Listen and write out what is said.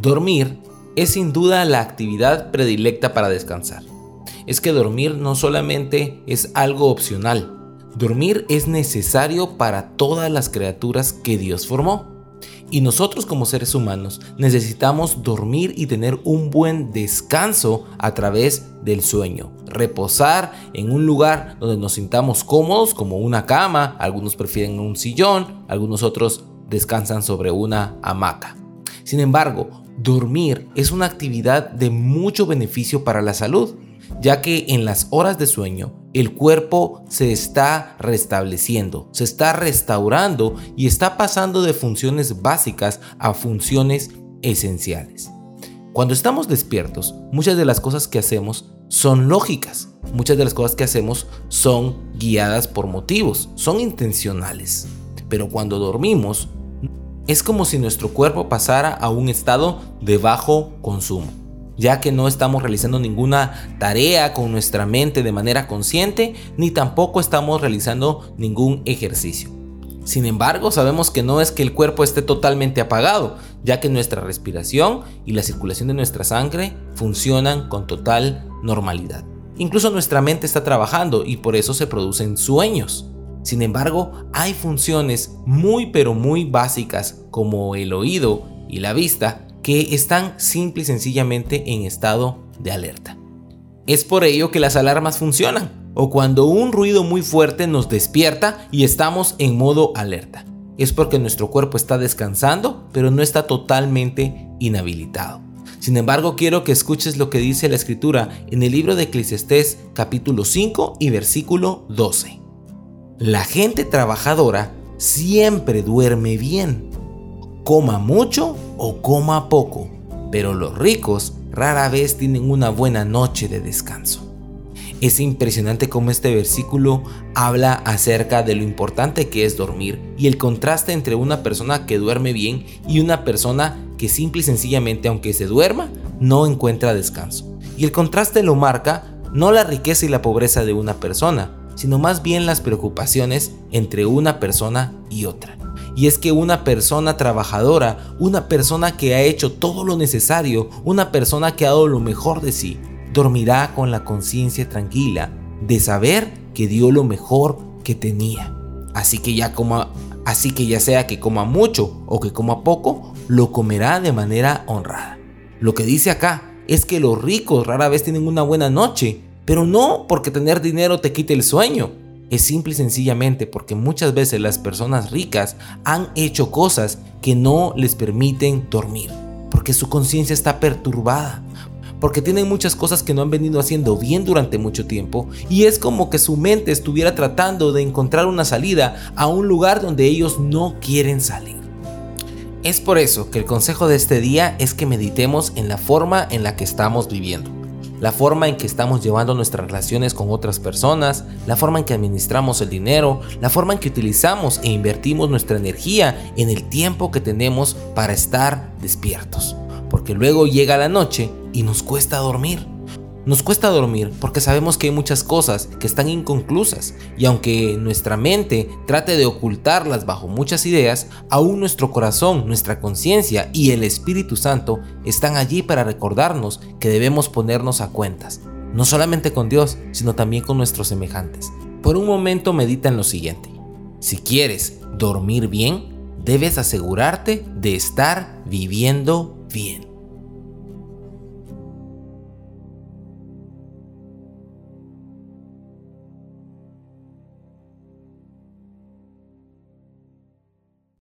Dormir es sin duda la actividad predilecta para descansar. Es que dormir no solamente es algo opcional, dormir es necesario para todas las criaturas que Dios formó. Y nosotros como seres humanos necesitamos dormir y tener un buen descanso a través del sueño. Reposar en un lugar donde nos sintamos cómodos como una cama, algunos prefieren un sillón, algunos otros descansan sobre una hamaca. Sin embargo, dormir es una actividad de mucho beneficio para la salud, ya que en las horas de sueño el cuerpo se está restableciendo, se está restaurando y está pasando de funciones básicas a funciones esenciales. Cuando estamos despiertos, muchas de las cosas que hacemos son lógicas, muchas de las cosas que hacemos son guiadas por motivos, son intencionales. Pero cuando dormimos, es como si nuestro cuerpo pasara a un estado de bajo consumo, ya que no estamos realizando ninguna tarea con nuestra mente de manera consciente, ni tampoco estamos realizando ningún ejercicio. Sin embargo, sabemos que no es que el cuerpo esté totalmente apagado, ya que nuestra respiración y la circulación de nuestra sangre funcionan con total normalidad. Incluso nuestra mente está trabajando y por eso se producen sueños. Sin embargo, hay funciones muy pero muy básicas como el oído y la vista que están simple y sencillamente en estado de alerta. Es por ello que las alarmas funcionan, o cuando un ruido muy fuerte nos despierta y estamos en modo alerta. Es porque nuestro cuerpo está descansando, pero no está totalmente inhabilitado. Sin embargo, quiero que escuches lo que dice la escritura en el libro de Eclesiastés capítulo 5 y versículo 12. La gente trabajadora siempre duerme bien, coma mucho o coma poco, pero los ricos rara vez tienen una buena noche de descanso. Es impresionante cómo este versículo habla acerca de lo importante que es dormir y el contraste entre una persona que duerme bien y una persona que simple y sencillamente aunque se duerma no encuentra descanso. Y el contraste lo marca no la riqueza y la pobreza de una persona, sino más bien las preocupaciones entre una persona y otra. Y es que una persona trabajadora, una persona que ha hecho todo lo necesario, una persona que ha dado lo mejor de sí, dormirá con la conciencia tranquila de saber que dio lo mejor que tenía. Así que ya coma, así que ya sea que coma mucho o que coma poco, lo comerá de manera honrada. Lo que dice acá es que los ricos rara vez tienen una buena noche pero no porque tener dinero te quite el sueño. Es simple y sencillamente porque muchas veces las personas ricas han hecho cosas que no les permiten dormir. Porque su conciencia está perturbada. Porque tienen muchas cosas que no han venido haciendo bien durante mucho tiempo. Y es como que su mente estuviera tratando de encontrar una salida a un lugar donde ellos no quieren salir. Es por eso que el consejo de este día es que meditemos en la forma en la que estamos viviendo la forma en que estamos llevando nuestras relaciones con otras personas, la forma en que administramos el dinero, la forma en que utilizamos e invertimos nuestra energía en el tiempo que tenemos para estar despiertos. Porque luego llega la noche y nos cuesta dormir. Nos cuesta dormir porque sabemos que hay muchas cosas que están inconclusas y aunque nuestra mente trate de ocultarlas bajo muchas ideas, aún nuestro corazón, nuestra conciencia y el Espíritu Santo están allí para recordarnos que debemos ponernos a cuentas, no solamente con Dios, sino también con nuestros semejantes. Por un momento medita en lo siguiente. Si quieres dormir bien, debes asegurarte de estar viviendo bien.